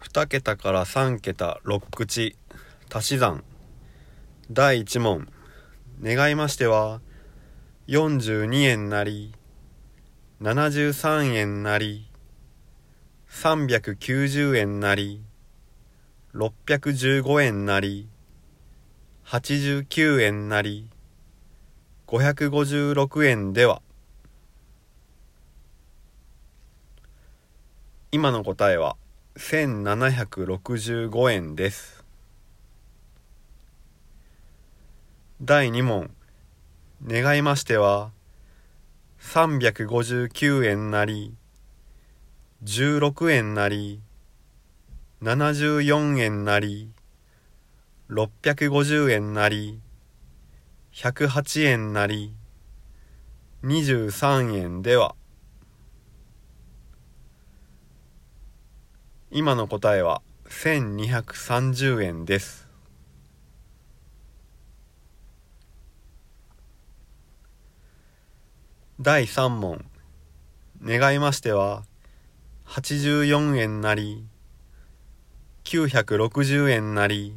2桁から3桁6口。足し算。第1問。願いましては42円なり73円なり390円なり615円なり89円なり556円では。今の答えは1765円です。第2問。願いましては359円なり16円なり74円なり650円なり108円なり23円では。今の答えは1230円です。第3問。願いましては84円なり960円なり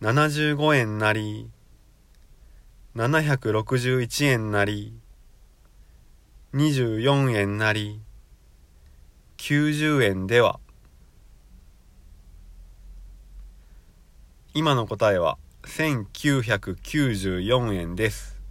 75円なり761円なり24円なり。90円では。今の答えは1994円です。